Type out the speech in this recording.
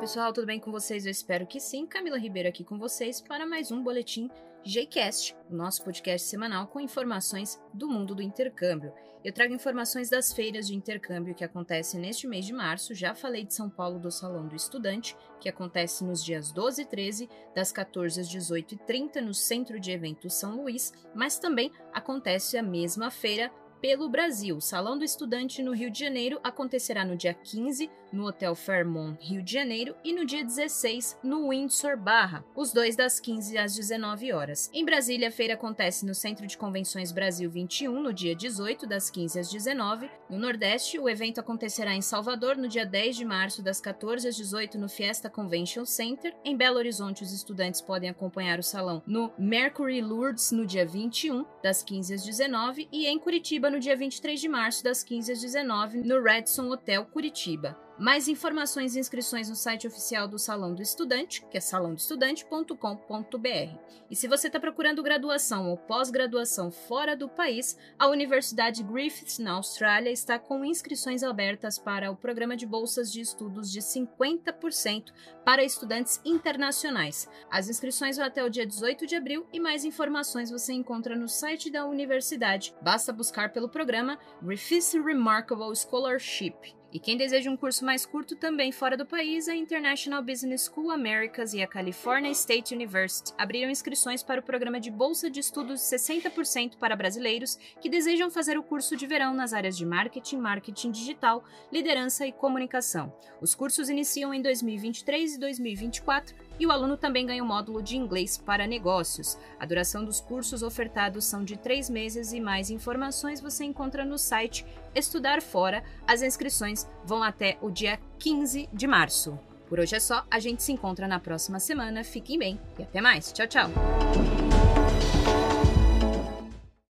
pessoal, tudo bem com vocês? Eu espero que sim. Camila Ribeiro aqui com vocês para mais um boletim Gcast, o nosso podcast semanal com informações do mundo do intercâmbio. Eu trago informações das feiras de intercâmbio que acontecem neste mês de março. Já falei de São Paulo do Salão do Estudante, que acontece nos dias 12 e 13, das 14 às 18h30 no Centro de Eventos São Luís, mas também acontece a mesma feira pelo Brasil. O Salão do Estudante no Rio de Janeiro acontecerá no dia 15, no Hotel Fairmont, Rio de Janeiro, e no dia 16, no Windsor Barra, os dois das 15 às 19 horas. Em Brasília, a feira acontece no Centro de Convenções Brasil 21, no dia 18, das 15 às 19. No Nordeste, o evento acontecerá em Salvador, no dia 10 de março, das 14 às 18, no Fiesta Convention Center. Em Belo Horizonte, os estudantes podem acompanhar o salão no Mercury Lourdes, no dia 21, das 15 às 19, e em Curitiba, no dia 23 de março, das 15 às 19, no Redson Hotel Curitiba. Mais informações e inscrições no site oficial do Salão do Estudante, que é salãodoestudante.com.br. E se você está procurando graduação ou pós-graduação fora do país, a Universidade Griffith, na Austrália, está com inscrições abertas para o programa de bolsas de estudos de 50% para estudantes internacionais. As inscrições vão até o dia 18 de abril e mais informações você encontra no site da universidade. Basta buscar pelo programa Griffith Remarkable Scholarship. E quem deseja um curso mais curto também fora do país, a International Business School Americas e a California State University abriram inscrições para o programa de bolsa de estudos 60% para brasileiros que desejam fazer o curso de verão nas áreas de marketing, marketing digital, liderança e comunicação. Os cursos iniciam em 2023 e 2024 e o aluno também ganha o um módulo de inglês para negócios. A duração dos cursos ofertados são de três meses e mais informações você encontra no site Estudar Fora. As inscrições vão até o dia 15 de março. Por hoje é só, a gente se encontra na próxima semana. Fiquem bem e até mais. Tchau, tchau!